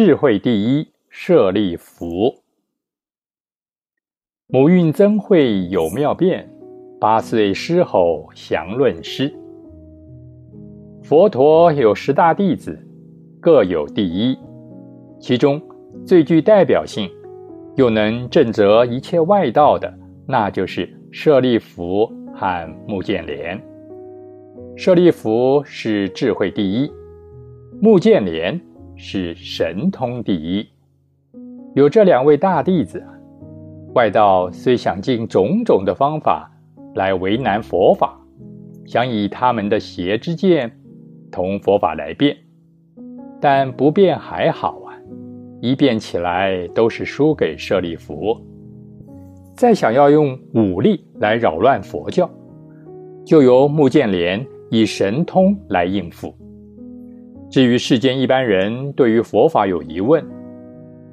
智慧第一，舍利弗。母运增慧有妙变，八岁狮吼降论师。佛陀有十大弟子，各有第一，其中最具代表性，又能正则一切外道的，那就是舍利弗和目犍连。舍利弗是智慧第一，目犍连。是神通第一，有这两位大弟子，外道虽想尽种种的方法来为难佛法，想以他们的邪之见同佛法来辩，但不辩还好啊，一辩起来都是输给舍利弗。再想要用武力来扰乱佛教，就由目犍连以神通来应付。至于世间一般人对于佛法有疑问，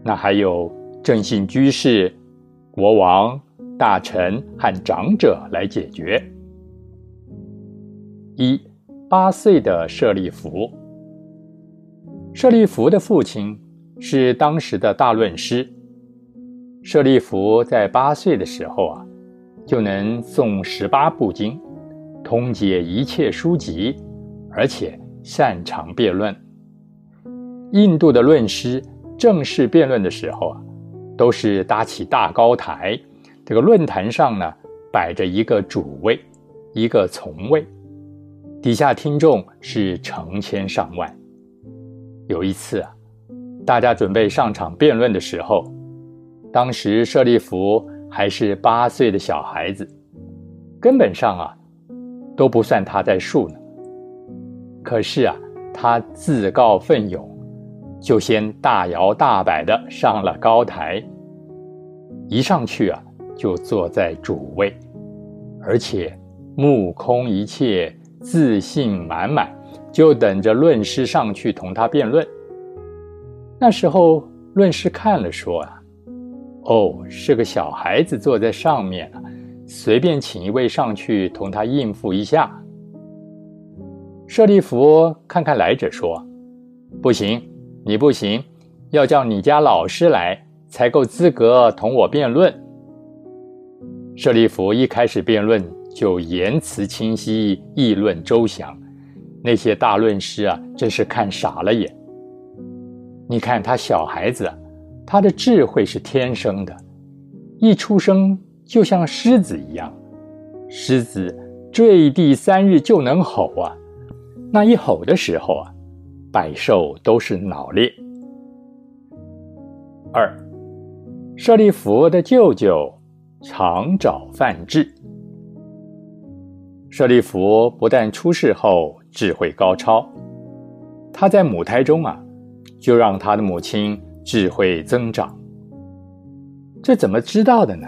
那还有正信居士、国王、大臣和长者来解决。一八岁的舍利弗，舍利弗的父亲是当时的大论师。舍利弗在八岁的时候啊，就能诵十八部经，通解一切书籍，而且。擅长辩论。印度的论师正式辩论的时候啊，都是搭起大高台，这个论坛上呢摆着一个主位，一个从位，底下听众是成千上万。有一次啊，大家准备上场辩论的时候，当时舍利弗还是八岁的小孩子，根本上啊都不算他在数呢。可是啊，他自告奋勇，就先大摇大摆的上了高台。一上去啊，就坐在主位，而且目空一切，自信满满，就等着论师上去同他辩论。那时候论师看了说啊：“哦，是个小孩子坐在上面啊，随便请一位上去同他应付一下。”舍利弗看看来者说：“不行，你不行，要叫你家老师来才够资格同我辩论。”舍利弗一开始辩论就言辞清晰，议论周详，那些大论师啊，真是看傻了眼。你看他小孩子，他的智慧是天生的，一出生就像狮子一样，狮子坠地三日就能吼啊。那一吼的时候啊，百兽都是脑裂。二，舍利弗的舅舅常找范志。舍利弗不但出世后智慧高超，他在母胎中啊，就让他的母亲智慧增长。这怎么知道的呢？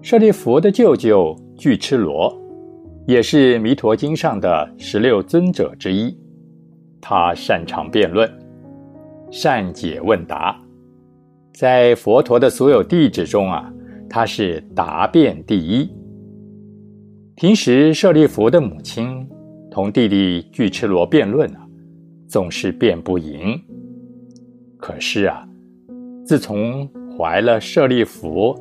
舍利弗的舅舅巨痴罗。也是《弥陀经》上的十六尊者之一，他擅长辩论，善解问答，在佛陀的所有弟子中啊，他是答辩第一。平时舍利弗的母亲同弟弟俱絺罗辩论啊，总是辩不赢。可是啊，自从怀了舍利弗，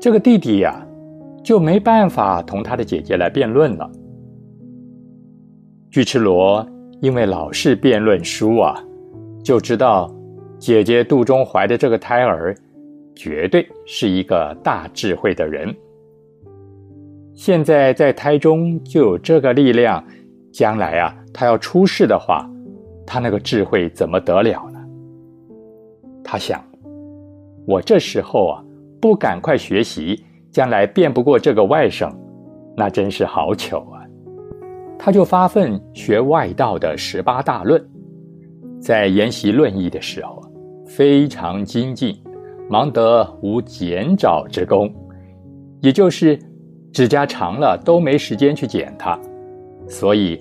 这个弟弟呀。就没办法同他的姐姐来辩论了。巨赤罗因为老是辩论输啊，就知道姐姐肚中怀的这个胎儿绝对是一个大智慧的人。现在在胎中就有这个力量，将来啊，他要出世的话，他那个智慧怎么得了呢？他想，我这时候啊，不赶快学习。将来辩不过这个外甥，那真是好糗啊！他就发奋学外道的十八大论，在研习论义的时候非常精进，忙得无剪爪之功，也就是指甲长了都没时间去剪它，所以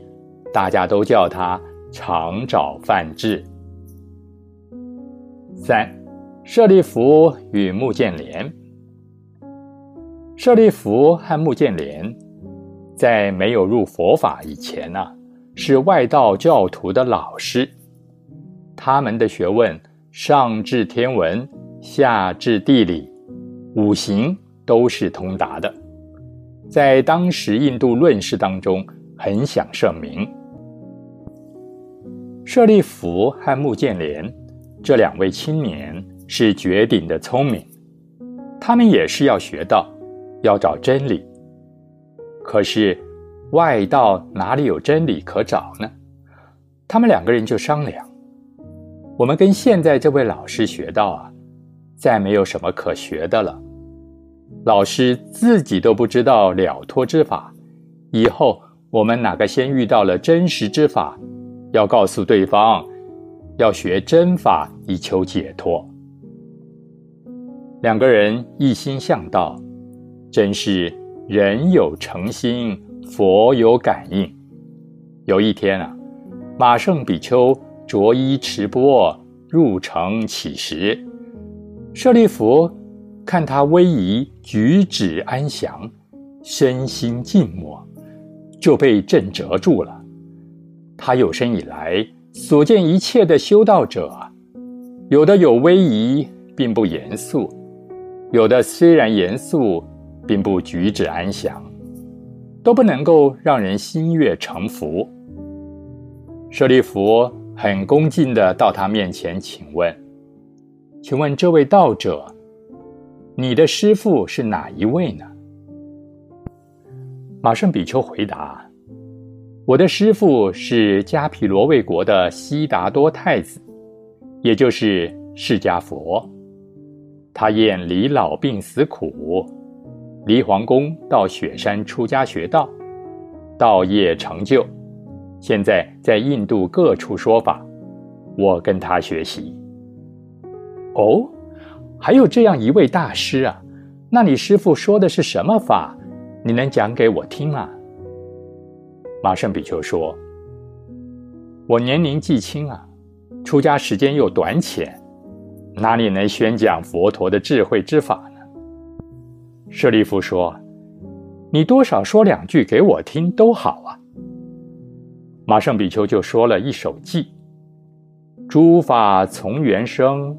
大家都叫他长爪范志。三，舍利弗与目犍连。舍利弗和目犍连，在没有入佛法以前呢，是外道教徒的老师。他们的学问上至天文，下至地理，五行都是通达的，在当时印度论士当中很享盛名。舍利弗和穆建连这两位青年是绝顶的聪明，他们也是要学道，要找真理。可是外道哪里有真理可找呢？他们两个人就商量：我们跟现在这位老师学道啊，再没有什么可学的了。老师自己都不知道了脱之法，以后我们哪个先遇到了真实之法？要告诉对方，要学真法以求解脱。两个人一心向道，真是人有诚心，佛有感应。有一天啊，马圣比丘着衣持钵入城乞食，舍利弗看他威仪举止安详，身心静默，就被震折住了。他有生以来所见一切的修道者，有的有威仪，并不严肃；有的虽然严肃，并不举止安详，都不能够让人心悦诚服。舍利弗很恭敬的到他面前，请问：“请问这位道者，你的师父是哪一位呢？”马圣比丘回答。我的师父是迦毗罗卫国的悉达多太子，也就是释迦佛。他厌离老病死苦，离皇宫到雪山出家学道，道业成就。现在在印度各处说法，我跟他学习。哦，还有这样一位大师啊？那你师父说的是什么法？你能讲给我听吗？马圣比丘说：“我年龄既轻啊，出家时间又短浅，哪里能宣讲佛陀的智慧之法？”舍利弗说：“你多少说两句给我听都好啊。”马圣比丘就说了一首偈：“诸法从缘生，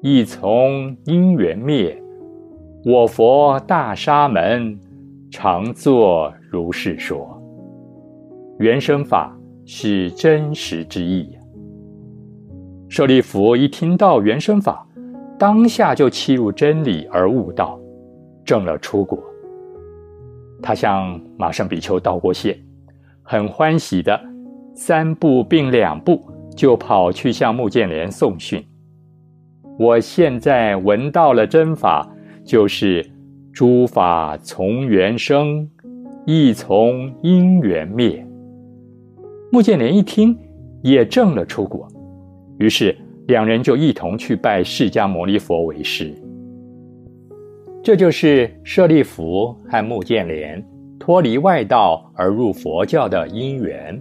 亦从因缘灭。我佛大沙门，常作如是说。”原生法是真实之意呀。舍利弗一听到原生法，当下就契入真理而悟道，证了出果。他向马上比丘道过谢，很欢喜的三步并两步就跑去向穆建连送讯。我现在闻到了真法，就是诸法从缘生，亦从因缘灭。穆建连一听，也证了出果，于是两人就一同去拜释迦牟尼佛为师。这就是舍利弗和穆建连脱离外道而入佛教的因缘。